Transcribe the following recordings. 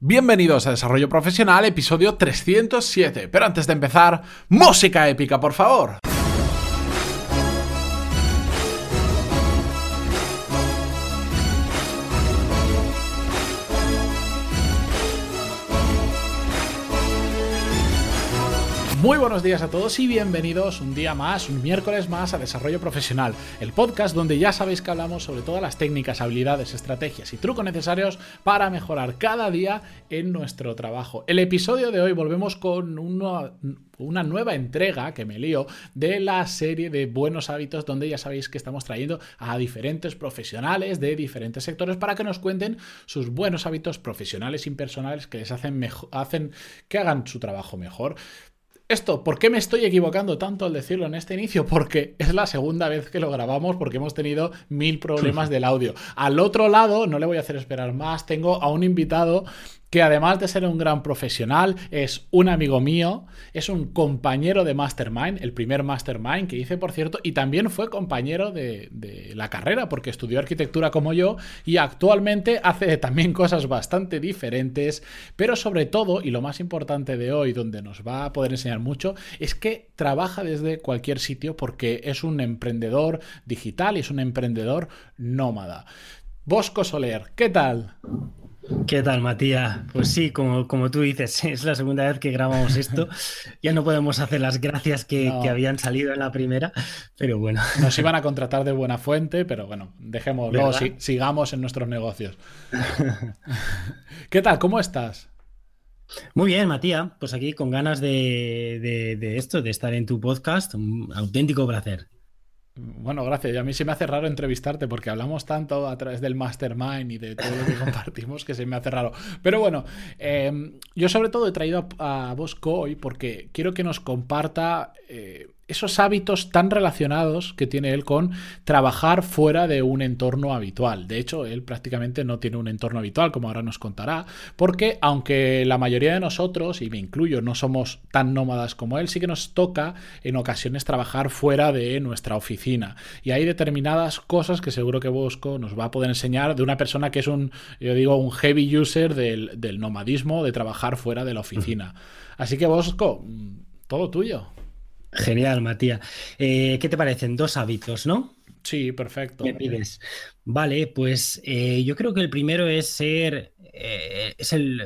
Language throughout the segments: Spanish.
Bienvenidos a Desarrollo Profesional, episodio 307. Pero antes de empezar, música épica, por favor. Muy buenos días a todos y bienvenidos un día más, un miércoles más a Desarrollo Profesional, el podcast donde ya sabéis que hablamos sobre todas las técnicas, habilidades, estrategias y trucos necesarios para mejorar cada día en nuestro trabajo. El episodio de hoy volvemos con una, nueva entrega, que me lío, de la serie de buenos hábitos donde ya sabéis que estamos trayendo a diferentes profesionales de diferentes sectores para que nos cuenten sus buenos hábitos profesionales y personales que les hacen, hacen que hagan su trabajo mejor. Esto, ¿por qué me estoy equivocando tanto al decirlo en este inicio? Porque es la segunda vez que lo grabamos porque hemos tenido mil problemas del audio. Al otro lado, no le voy a hacer esperar más, tengo a un invitado que además de ser un gran profesional, es un amigo mío, es un compañero de Mastermind, el primer Mastermind que hice, por cierto, y también fue compañero de, la carrera, porque estudió arquitectura como yo, y actualmente hace también cosas bastante diferentes, pero sobre todo, y lo más importante de hoy, donde nos va a poder enseñar mucho, es que trabaja desde cualquier sitio porque es un emprendedor digital y es un emprendedor nómada. Bosco Soler, ¿qué tal? ¿Qué tal, Matías? Pues sí, como, como tú dices, es la segunda vez que grabamos esto. Ya no podemos hacer las gracias que, habían salido en la primera, pero bueno. Nos iban a contratar de buena fuente, pero bueno, dejémoslo, sigamos en nuestros negocios. ¿Qué tal? ¿Cómo estás? Muy bien, Matías. Pues aquí con ganas de, de esto, de estar en tu podcast. Un auténtico placer. Bueno, gracias. Y a mí se me hace raro entrevistarte porque hablamos tanto a través del mastermind y de todo lo que compartimos que se me hace raro. Pero bueno, eh, yo sobre todo he traído a, Bosco hoy porque quiero que nos comparta eh, esos hábitos tan relacionados que tiene él con trabajar fuera de un entorno habitual. De hecho, él prácticamente no tiene un entorno habitual, como ahora nos contará, porque aunque la mayoría de nosotros, y me incluyo, no somos tan nómadas como él, sí que nos toca en ocasiones trabajar fuera de nuestra oficina. Y hay determinadas cosas que seguro que Bosco nos va a poder enseñar de una persona que es un, yo digo, un heavy user del, del nomadismo, de trabajar fuera de la oficina. Así que Bosco, todo tuyo. Genial, Matías. Eh, ¿Qué te parecen? Dos hábitos, ¿no? Sí, perfecto. ¿Qué pides? Vale, pues eh, yo creo que el primero es ser, eh, es el,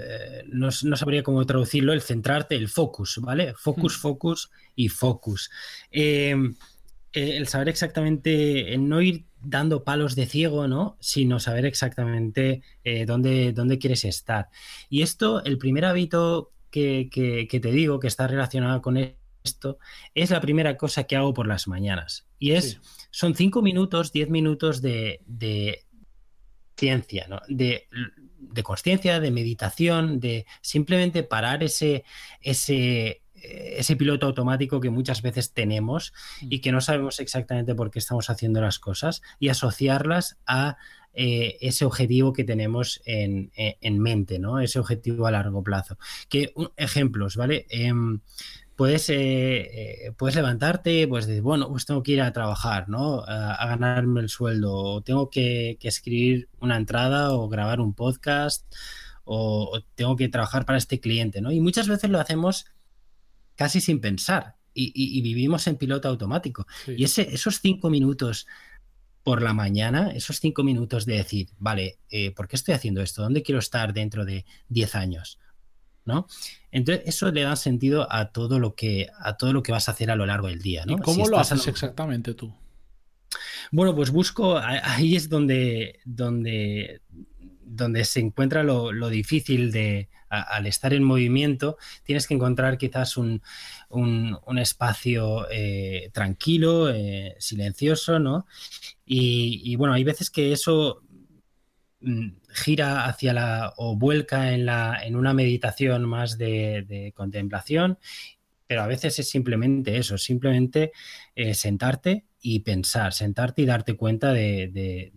no, sabría cómo traducirlo, el centrarte, el focus, ¿vale? Focus, hmm. focus y focus. el saber exactamente, no ir dando palos de ciego, ¿no? Sino saber exactamente dónde, dónde quieres estar. Y esto, el primer hábito que, que te digo, que está relacionado con él, esto, es la primera cosa que hago por las mañanas. Y es, son cinco minutos, diez minutos de, ciencia, de, de conciencia, de meditación, de simplemente parar ese, ese, ese piloto automático que muchas veces tenemos y que no sabemos exactamente por qué estamos haciendo las cosas y asociarlas a eh, ese objetivo que tenemos en, mente, ¿no? Ese objetivo a largo plazo. Que, ejemplos, ¿vale? Em, puedes, eh, eh, puedes levantarte, pues decir, bueno, pues tengo que ir a trabajar, ¿no? A, ganarme el sueldo, o tengo que, escribir una entrada o grabar un podcast, o, tengo que trabajar para este cliente, ¿no? Y muchas veces lo hacemos casi sin pensar y, vivimos en piloto automático. Y ese, esos cinco minutos por la mañana, esos cinco minutos de decir, vale, eh, ¿por qué estoy haciendo esto? ¿Dónde quiero estar dentro de 10 años? ¿No? Entonces, eso le da sentido a todo lo que, a todo lo que vas a hacer a lo largo del día, ¿no? ¿Y cómo lo haces exactamente tú? Bueno, pues busco, ahí es donde, donde, donde se encuentra lo, difícil de, al estar en movimiento, tienes que encontrar quizás un, espacio eh, tranquilo, eh, silencioso, ¿no? y, bueno, hay veces que eso gira hacia la o vuelca en, la, en una meditación más de, contemplación, pero a veces es simplemente eso, simplemente eh, sentarte y pensar, sentarte y darte cuenta de,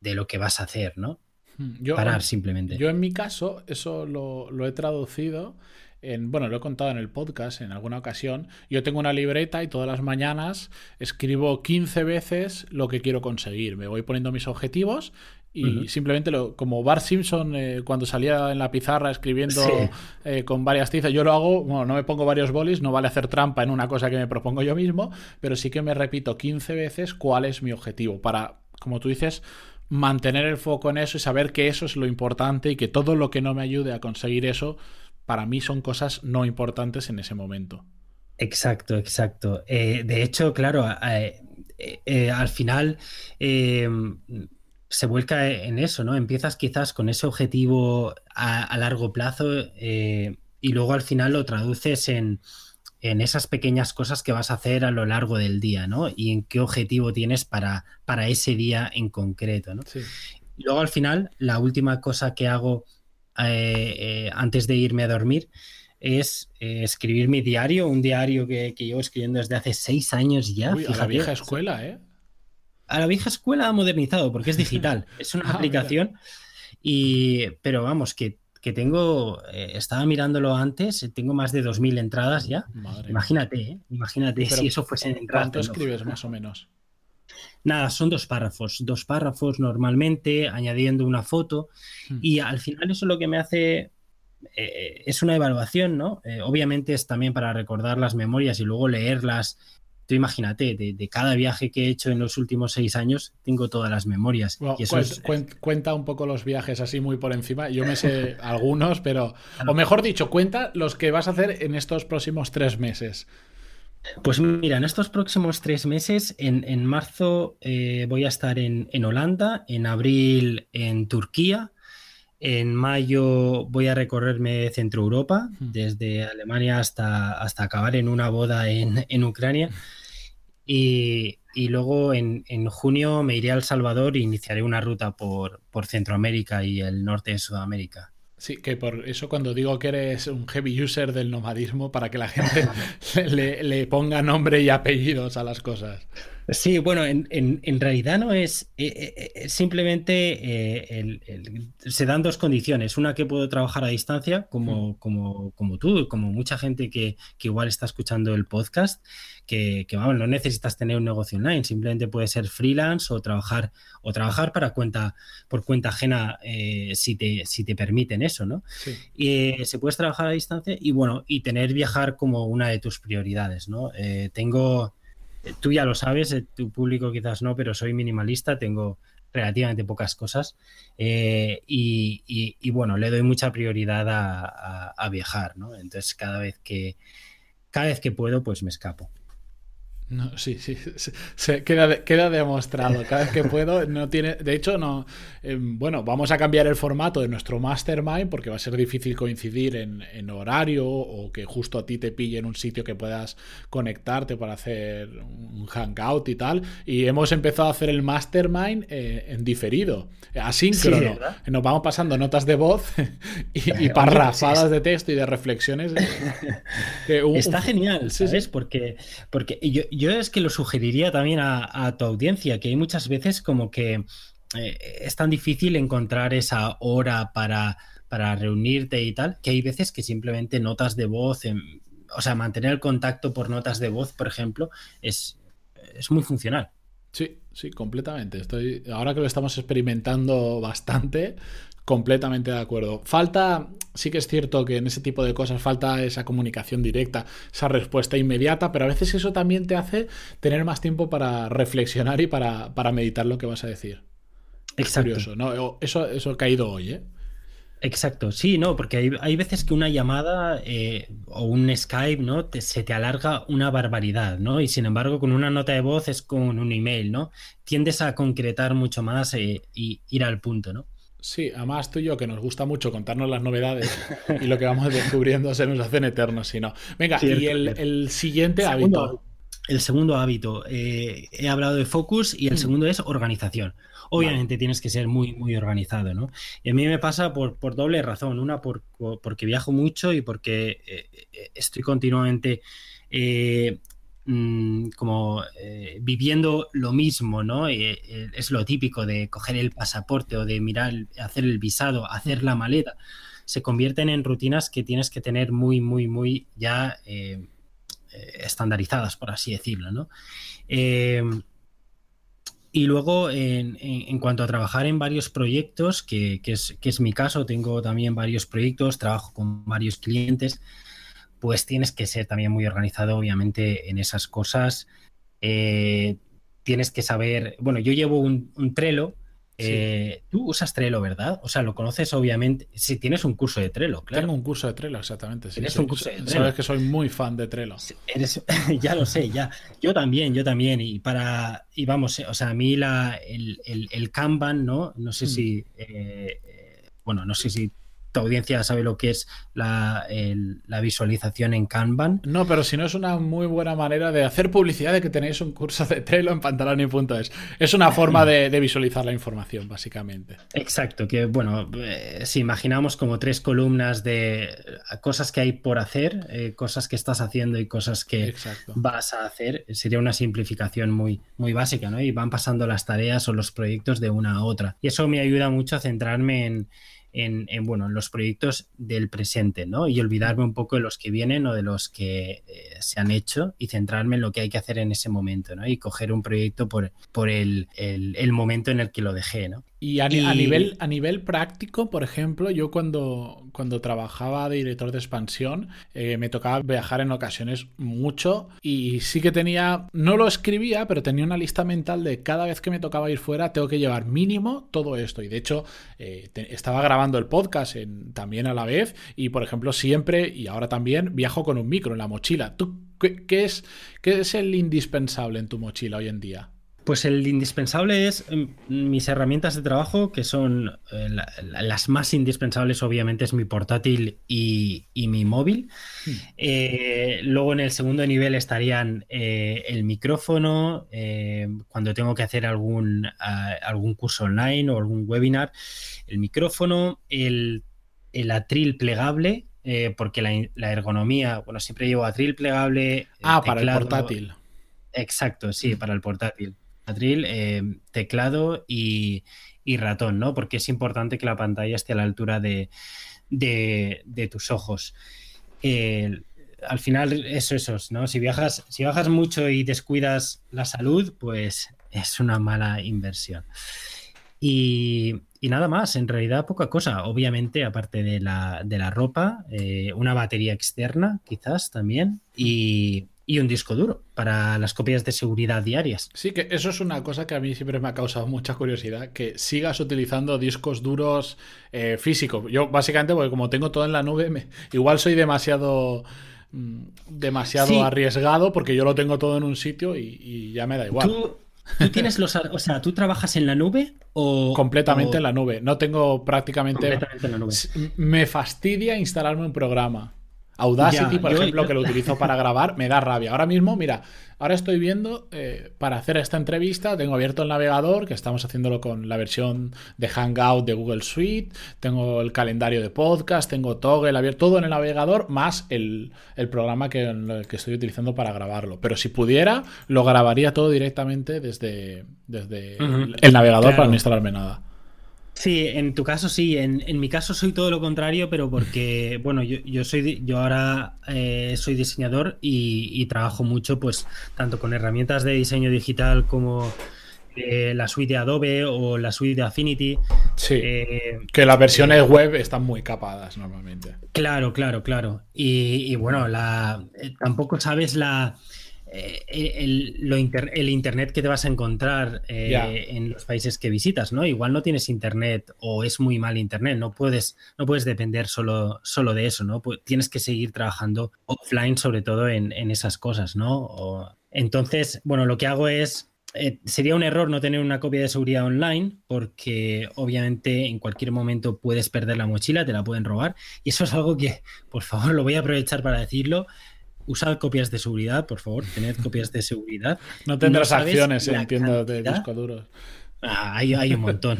de, lo que vas a hacer, ¿no? Hmm, yo, Parar simplemente. Yo en mi caso, eso lo, lo he traducido bueno, lo he contado en el podcast en alguna ocasión, yo tengo una libreta y todas las mañanas escribo 15 veces lo que quiero conseguir. Me voy poniendo mis objetivos y simplemente lo, como Bart Simpson eh, cuando salía en la pizarra escribiendo eh, con varias tizas, yo lo hago, bueno, no me pongo varios bolis, no vale hacer trampa en una cosa que me propongo yo mismo, pero sí que me repito 15 veces cuál es mi objetivo para, como tú dices, mantener el foco en eso y saber que eso es lo importante y que todo lo que no me ayude a conseguir eso, para mí son cosas no importantes en ese momento. Exacto, exacto. Eh, de hecho, claro, al final se vuelca en eso, ¿no? Empiezas quizás con ese objetivo a, largo plazo eh, y luego al final lo traduces en, esas pequeñas cosas que vas a hacer a lo largo del día, ¿no? Y en qué objetivo tienes para, para ese día en concreto, ¿no? Y luego al final, la última cosa que hago eh, eh, antes de irme a dormir es escribir mi diario, un diario que, que, llevo escribiendo desde hace seis años ya. Uy, a la vieja escuela, ¿eh? A la vieja escuela ha modernizado porque es digital, es una ah, aplicación. Y, pero vamos, que, tengo, eh, estaba mirándolo antes, tengo más de 2.000 entradas ya. imagínate, ¿eh? imagínate si eso fuese en entradas. ¿Cuánto escribes más o menos? Nada, son dos párrafos, dos párrafos normalmente, añadiendo una foto. Hmm. Y al final eso lo que me hace eh, es una evaluación, ¿no? obviamente es también para recordar las memorias y luego leerlas Tú imagínate, de, cada viaje que he hecho en los últimos seis años, tengo todas las memorias. Cuenta un poco los viajes así muy por encima. Yo me sé algunos, pero... O mejor dicho, cuenta los que vas a hacer en estos próximos tres meses. Pues mira, en estos próximos tres meses, en, marzo eh, voy a estar en, Holanda, en abril en Turquía, en mayo voy a recorrerme Centro Europa, hmm. desde Alemania hasta, hasta acabar en una boda en, en Ucrania. Y, luego en, junio me iré a El Salvador e iniciaré una ruta por, por Centroamérica y el norte de Sudamérica. Sí, que por eso cuando digo que eres un heavy user del nomadismo, para que la gente le, le, ponga nombre y apellidos a las cosas. Sí, bueno, en, realidad no es, eh, eh, eh, simplemente se dan dos condiciones. Una que puedo trabajar a distancia, como, como, como tú, como mucha gente que, igual está escuchando el podcast, que, vamos, no necesitas tener un negocio online, simplemente puede ser freelance o trabajar, o trabajar para cuenta, por cuenta ajena si, te, si te permiten eso, ¿no? Y se puede trabajar a distancia y bueno, y tener viajar como una de tus prioridades, ¿no? tengo tú ya lo sabes, eh, tu público quizás no, pero soy minimalista, tengo relativamente pocas cosas eh, y, bueno, le doy mucha prioridad a, viajar, ¿no? Entonces cada vez que cada vez que puedo, pues me escapo. No, sí, sí, se, queda, queda, demostrado. Cada vez que puedo, no tiene. De hecho, no. Em, bueno, vamos a cambiar el formato de nuestro mastermind porque va a ser difícil coincidir en, horario o que justo a ti te pille en un sitio que puedas conectarte para hacer un hangout y tal. Y hemos empezado a hacer el mastermind eh, en diferido, asíncrono. Nos vamos pasando notas de voz y, parrafadas de texto y de reflexiones. Está genial, ¿sabes? Porque, porque yo yo es que lo sugeriría también a, tu audiencia, que hay muchas veces como que eh, es tan difícil encontrar esa hora para, para reunirte y tal, que hay veces que simplemente notas de voz, o sea, mantener el contacto por notas de voz, por ejemplo, es, es muy funcional. Sí, sí, completamente. Estoy, ahora que lo estamos experimentando bastante, Completamente de acuerdo. Falta, sí que es cierto que en ese tipo de cosas falta esa comunicación directa, esa respuesta inmediata, pero a veces eso también te hace tener más tiempo para reflexionar y para, meditar lo que vas a decir. Exacto. curioso, ¿no? Eso, eso ha caído hoy, ¿eh? Exacto, sí, no, porque hay, veces que una llamada eh, o un Skype, ¿no? se te alarga una barbaridad, ¿no? Y sin embargo, con una nota de voz es con un email, ¿no? Tiendes a concretar mucho más e y ir al punto, ¿no? Sí, además tú y yo, que nos gusta mucho contarnos las novedades y lo que vamos descubriendo se nos hacen eternos, si no. Venga, y el, siguiente hábito. El segundo hábito, eh, he hablado de focus y el mm. segundo es organización. Obviamente tienes que ser muy, muy organizado, ¿no? Y a mí me pasa por, doble razón. Una, por, porque viajo mucho y porque eh, eh, estoy continuamente Mm, como eh, viviendo lo mismo, ¿no? Eh, eh, es lo típico de coger el pasaporte o de mirar, hacer el visado, hacer la maleta. Se convierten en rutinas que tienes que tener muy, muy, muy ya estandarizadas, por así decirlo, ¿no? y luego, en, cuanto a trabajar en varios proyectos, que, es, que, es, mi caso, tengo también varios proyectos, trabajo con varios clientes, pues tienes que ser también muy organizado, obviamente, en esas cosas. Eh, tienes que saber, bueno, yo llevo un, un Trello, eh, tú usas Trello, ¿verdad? O sea, lo conoces obviamente. Si tienes un curso de Trello, claro. Tengo un curso de Trello, exactamente. Tienes un curso de Trello. Sabes que soy muy fan de Trello. ya lo sé, ya. Yo también, yo también. Y para. Y vamos, o sea, a mí la, el, el, Kanban, ¿no? No sé mm. si. Eh, eh, bueno, no sé si audiencia sabe lo que es la, visualización en Kanban. No, pero si no es una muy buena manera de hacer publicidad de que tenéis un curso de Trello en pantaloni.es. Es una forma de, visualizar la información, básicamente. Exacto, que bueno, eh, si imaginamos como tres columnas de cosas que hay por hacer, eh, cosas que estás haciendo y cosas que vas a hacer, sería una simplificación muy, muy básica, ¿no? Y van pasando las tareas o los proyectos de una a otra. Y eso me ayuda mucho a centrarme en en, bueno, en los proyectos del presente, ¿no? Y olvidarme un poco de los que vienen o de los que eh, se han hecho y centrarme en lo que hay que hacer en ese momento, ¿no? Y coger un proyecto por, por el, el momento en el que lo dejé, ¿no? Y a, nivel, a nivel práctico, por ejemplo, yo cuando, cuando trabajaba de director de expansión, eh, me tocaba viajar en ocasiones mucho y sí que tenía, no lo escribía, pero tenía una lista mental de cada vez que me tocaba ir fuera, tengo que llevar mínimo todo esto. Y de hecho, eh, estaba grabando el podcast también a la vez y, por ejemplo, siempre y ahora también viajo con un micro en la mochila. ¿Tú qué, es, qué es el indispensable en tu mochila hoy en día? Pues el indispensable es mm, mis herramientas de trabajo, que son eh, las más indispensables, obviamente, es mi portátil y, mi móvil. Hmm. Eh, luego en el segundo nivel estarían eh, el micrófono, cuando tengo que hacer algún, algún curso online o algún webinar, el micrófono, el, atril plegable, porque la, ergonomía, bueno, siempre llevo atril plegable. Ah, para el portátil. Exacto, sí, para el portátil. Eh, teclado y, ratón, ¿no? Porque es importante que la pantalla esté a la altura de, tus ojos. al final es eso, ¿no? Si viajas, si viajas mucho y descuidas la salud, pues es una mala inversión. Y, nada más, en realidad poca cosa. Obviamente, aparte de la, ropa, eh, una batería externa, quizás también, y, y un disco duro para las copias de seguridad diarias. Sí, que eso es una cosa que a mí siempre me ha causado mucha curiosidad, que sigas utilizando discos duros eh, físicos. Yo básicamente, porque como tengo todo en la nube, me, igual soy demasiado mm, demasiado arriesgado porque yo lo tengo todo en un sitio y, ya me da igual. ¿Tú, tienes los, o sea, ¿tú trabajas en la nube o completamente en la nube? No tengo prácticamente, completamente en la nube. Me fastidia instalarme un programa. Audacity, por ejemplo, que lo utilizo para grabar, me da rabia. Ahora mismo, mira, ahora estoy viendo eh, para hacer esta entrevista, tengo abierto el navegador, que estamos haciéndolo con la versión de Hangout de Google Suite, tengo el calendario de podcast, tengo Toggle abierto, todo en el navegador, más el, programa que, que, estoy utilizando para grabarlo. Pero si pudiera, lo grabaría todo directamente desde, desde el, navegador para no instalarme nada. Sí, en tu caso sí, en, mi caso soy todo lo contrario, pero porque, bueno, yo, soy yo ahora eh, soy diseñador y, trabajo mucho, pues, tanto con herramientas de diseño digital como eh, la suite de Adobe o la suite de Affinity. Sí. Eh, que las versiones web están muy capadas normalmente. Claro, claro, claro. Y, y bueno, la, tampoco sabes la eh, el, el, internet que te vas a encontrar eh, en los países que visitas, ¿no? Igual no tienes internet o es muy mal internet, no puedes, no puedes depender solo, solo de eso, ¿no? tienes que seguir trabajando offline, sobre todo en, esas cosas, ¿no? entonces, bueno, lo que hago es eh, sería un error no tener una copia de seguridad online porque obviamente en cualquier momento puedes perder la mochila, te la pueden robar y eso es algo que, por favor, lo voy a aprovechar para decirlo usad copias de seguridad, por favor, tened copias de seguridad. No tendrás acciones, en tiendas de disco duros. Ah, hay, un montón.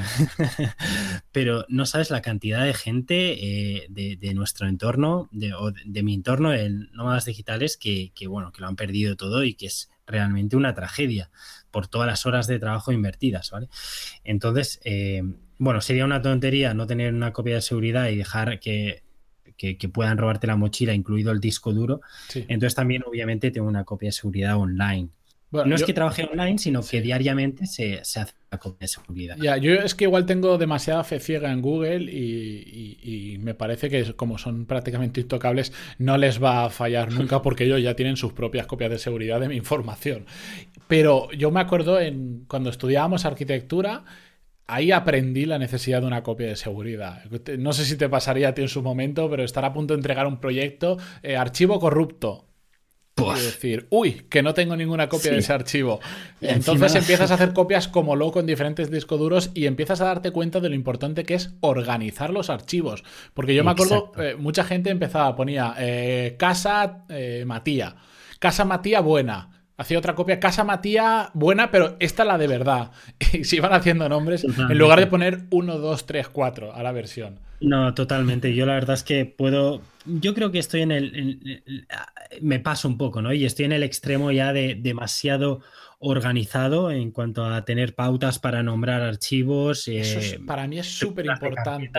Pero no sabes la cantidad de gente eh, de, nuestro entorno, de, o de, mi entorno en nómadas digitales, que, bueno, que lo han perdido todo y que es realmente una tragedia por todas las horas de trabajo invertidas, ¿vale? Entonces, eh, bueno, sería una tontería no tener una copia de seguridad y dejar que que, puedan robarte la mochila, incluido el disco duro. Entonces también obviamente tengo una copia de seguridad online. no es que trabaje online, sino que diariamente se, hace la copia de seguridad. Ya, yo es que igual tengo demasiada fe ciega en Google y, me parece que como son prácticamente intocables, no les va a fallar nunca porque ellos ya tienen sus propias copias de seguridad de mi información. Pero yo me acuerdo en cuando estudiábamos arquitectura, ahí aprendí la necesidad de una copia de seguridad. No sé si te pasaría a ti en su momento, pero estar a punto de entregar un proyecto, eh, archivo corrupto y decir, uy, que no tengo ninguna copia de ese archivo. Entonces empiezas a hacer copias como loco en diferentes discos duros y empiezas a darte cuenta de lo importante que es organizar los archivos. Porque yo me acuerdo, eh, mucha gente empezaba, ponía eh, casa Matía, casa Matía buena. Hacía otra copia, Casa Matía, buena, pero esta la de verdad. Y se iban haciendo nombres en lugar de poner 1, 2, 3, 4 a la versión. No, totalmente. Yo la verdad es que puedo. Yo creo que estoy en el. me paso un poco, ¿no? Y estoy en el extremo ya de demasiado organizado en cuanto a tener pautas para nombrar archivos. Eso eh, para mí es súper importante.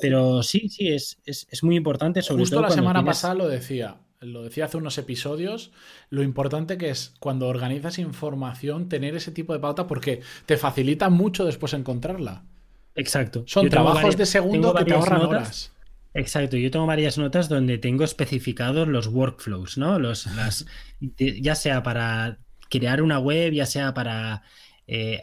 Pero sí, sí, es, muy importante. Sobre Justo la semana pasada lo decía lo decía hace unos episodios, lo importante que es cuando organizas información tener ese tipo de pauta porque te facilita mucho después encontrarla. Exacto. Son trabajos de segundo que te ahorran horas. Exacto, yo tengo varias notas donde tengo especificados los workflows, ¿no? Los, las, ya sea para crear una web, ya sea para eh,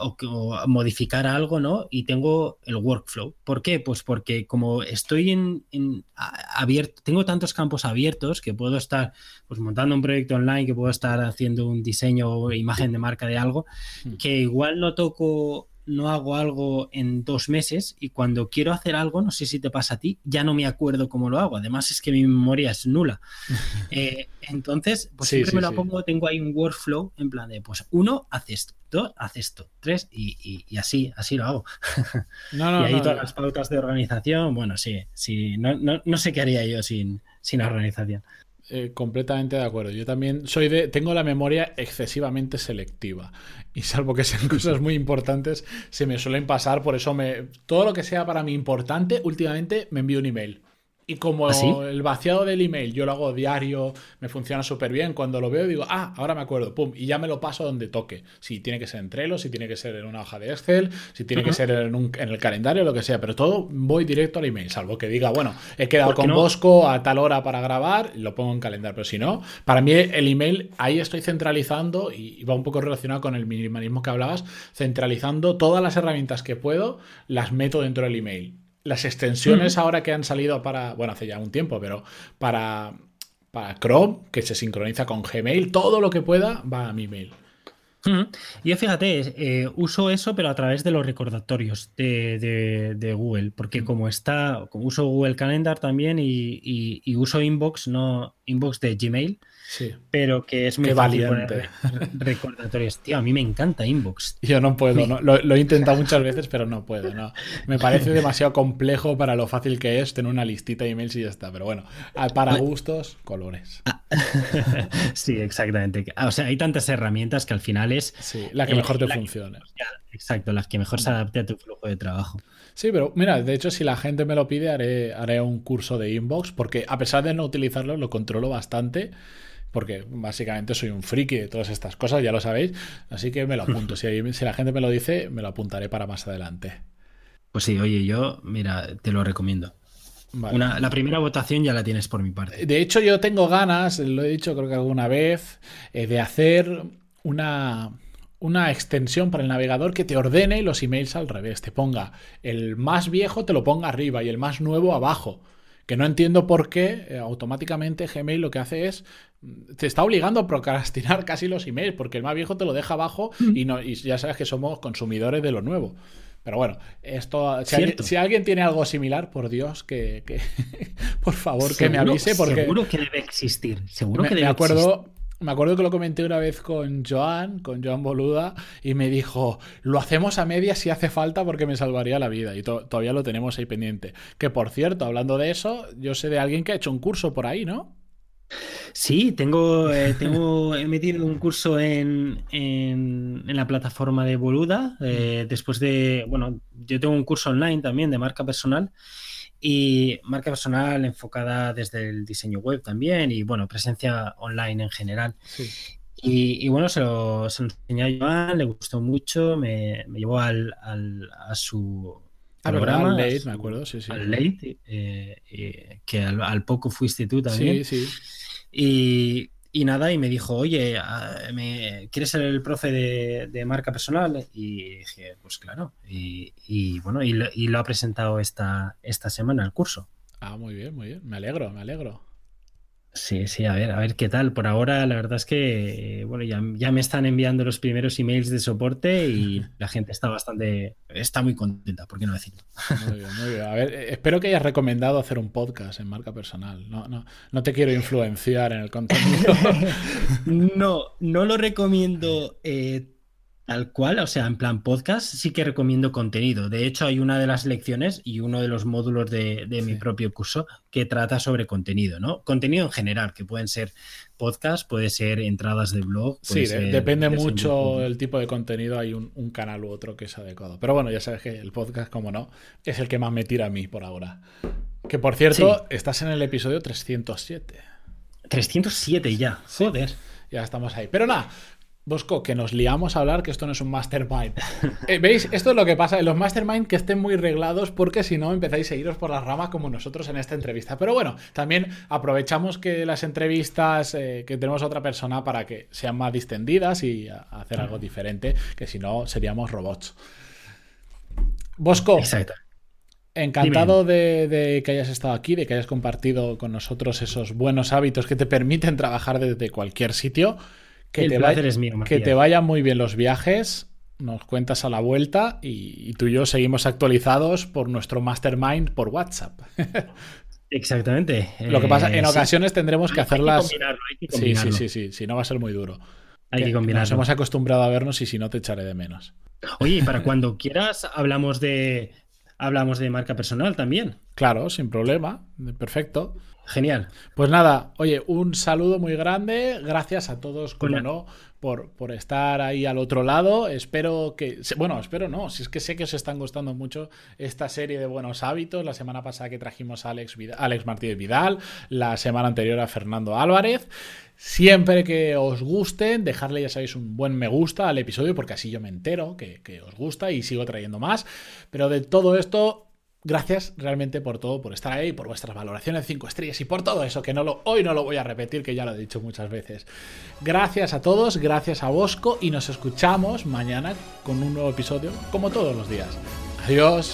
o, modificar algo, ¿no? Y tengo el workflow. ¿Por qué? Pues porque como estoy en, abierto, tengo tantos campos abiertos que puedo estar pues montando un proyecto online, que puedo estar haciendo un diseño o imagen de marca de algo, hmm. que igual no toco no hago algo en dos meses y cuando quiero hacer algo, no sé si te pasa a ti, ya no me acuerdo cómo lo hago. Además es que mi memoria es nula. Eh, entonces, pues siempre me lo pongo, tengo ahí un workflow en plan de, pues uno, hace esto, dos, hace esto, tres y, así, así lo hago. y ahí todas las pautas de organización, bueno, sí, sí, no, no, sé qué haría yo sin, sin organización. Eh, completamente de acuerdo. Yo también soy de. Tengo la memoria excesivamente selectiva. Y salvo que sean cosas muy importantes, se me suelen pasar. Por eso me. Todo lo que sea para mí importante, últimamente me envío un email. Y como ¿Ah, el vaciado del email yo lo hago diario, me funciona súper bien, cuando lo veo digo, ah, ahora me acuerdo, pum, y ya me lo paso donde toque. Si tiene que ser en Trello, si tiene que ser en una hoja de Excel, si tiene que ser en, el calendario, lo que sea, pero todo voy directo al email, salvo que diga, bueno, he quedado con Bosco a tal hora para grabar, lo pongo en calendario, pero si no, para mí el email ahí estoy centralizando y va un poco relacionado con el minimalismo que hablabas, centralizando todas las herramientas que puedo, las meto dentro del email las extensiones ahora que han salido para, bueno, hace ya un tiempo, pero para, para Chrome, que se sincroniza con Gmail, todo lo que pueda va a mi mail. Yo fíjate, eh, uso eso, pero a través de los recordatorios de, Google, porque como está, como uso Google Calendar también y, y uso Inbox, no Inbox de Gmail, Sí. Pero que es muy valiente. Recordatorios. Tío, a mí me encanta Inbox. Yo no puedo, ¿no? Lo, he intentado muchas veces, pero no puedo, ¿no? Me parece demasiado complejo para lo fácil que es tener una listita de emails y ya está. Pero bueno, para gustos, colores. Ah. Sí, exactamente. O sea, hay tantas herramientas que al final es. Sí, la que mejor te funcione. exacto, las que mejor se adapte a tu flujo de trabajo. Sí, pero mira, de hecho, si la gente me lo pide, haré, haré un curso de inbox, porque a pesar de no utilizarlo, lo controlo bastante porque básicamente soy un friki de todas estas cosas, ya lo sabéis, así que me lo apunto. si, si la gente me lo dice, me lo apuntaré para más adelante. Pues sí, oye, yo, mira, te lo recomiendo. la primera votación ya la tienes por mi parte. De hecho, yo tengo ganas, lo he dicho creo que alguna vez, eh, de hacer una, una extensión para el navegador que te ordene los emails al revés. Te ponga el más viejo, te lo ponga arriba y el más nuevo abajo. Que no entiendo por qué eh, automáticamente Gmail lo que hace es te está obligando a procrastinar casi los emails, porque el más viejo te lo deja abajo mm. y, no, y ya sabes que somos consumidores de lo nuevo. Pero bueno, esto si, alguien, tiene algo similar, por Dios, que, por favor que me avise. Porque seguro que debe existir. Seguro que debe me acuerdo, Me acuerdo que lo comenté una vez con Joan, con Joan Boluda, y me dijo, lo hacemos a medias si hace falta porque me salvaría la vida. Y todavía lo tenemos ahí pendiente. Que por cierto, hablando de eso, yo sé de alguien que ha hecho un curso por ahí, ¿no? Sí, tengo, eh, tengo he metido un curso en, en, la plataforma de Boluda. Eh, después de, bueno, yo tengo un curso online también de marca personal y marca personal enfocada desde el diseño web también y, bueno, presencia online en general. Y, bueno, se lo, se lo, enseñé a Joan, le gustó mucho, me, me llevó al, al, a su ah, programa. Al late, me acuerdo, sí, sí. Al late, eh, que al, al, poco fuiste tú también. Sí, sí. Y, y nada, y me dijo, oye, ah, me, ¿quieres ser el profe de, marca personal? Y dije, pues claro. Y, y bueno, y lo, y lo, ha presentado esta, esta semana el curso. Ah, muy bien, muy bien. Me alegro, me alegro. Sí, sí, a ver, a ver qué tal. Por ahora, la verdad es que, bueno, ya, ya, me están enviando los primeros emails de soporte y la gente está bastante, está muy contenta, ¿por qué no decirlo? Muy bien, muy bien. A ver, eh, espero que hayas recomendado hacer un podcast en marca personal. No, no, no te quiero influenciar en el contenido. no, no lo recomiendo eh, Tal cual, o sea, en plan podcast sí que recomiendo contenido. De hecho, hay una de las lecciones y uno de los módulos de, mi propio curso que trata sobre contenido, ¿no? Contenido en general, que pueden ser podcast, puede ser entradas de blog. sí, depende mucho el tipo de contenido. Hay un, canal u otro que es adecuado. Pero bueno, ya sabes que el podcast, como no, es el que más me tira a mí por ahora. Que por cierto, estás en el episodio 307. 307 ya, joder. Ya estamos ahí. Pero nada, Bosco, que nos liamos a hablar que esto no es un mastermind. Eh, ¿Veis? Esto es lo que pasa en los mastermind que estén muy reglados porque si no empezáis a iros por las ramas como nosotros en esta entrevista. Pero bueno, también aprovechamos que las entrevistas eh, que tenemos a otra persona para que sean más distendidas y hacer algo diferente, que si no seríamos robots. Bosco. Exacto. Encantado de, de, que hayas estado aquí, de que hayas compartido con nosotros esos buenos hábitos que te permiten trabajar desde cualquier sitio. Que, te, vaya, que te vayan muy bien los viajes. Nos cuentas a la vuelta y, tú y yo seguimos actualizados por nuestro mastermind por WhatsApp. Exactamente. Lo que pasa, en eh, ocasiones tendremos que hacerlas. sí, sí, sí, sí, si no va a ser muy duro. Hay que, combinarlo. Nos hemos acostumbrado a vernos y si no te echaré de menos. Oye, para cuando quieras hablamos de hablamos de marca personal también. Claro, sin problema. Perfecto. Genial. Pues nada, oye, un saludo muy grande. Gracias a todos, como no, por, por, estar ahí al otro lado. Espero que. Bueno, espero no. Si es que sé que os están gustando mucho esta serie de buenos hábitos. La semana pasada que trajimos a Alex, Alex Martínez Vidal, la semana anterior a Fernando Álvarez. Siempre que os gusten, dejarle, ya sabéis, un buen me gusta al episodio, porque así yo me entero que, que os gusta y sigo trayendo más. Pero de todo esto, Gracias realmente por todo, por estar ahí, por vuestras valoraciones 5 estrellas y por todo eso, que no lo, hoy no lo voy a repetir, que ya lo he dicho muchas veces. Gracias a todos, gracias a Bosco y nos escuchamos mañana con un nuevo episodio, como todos los días. Adiós.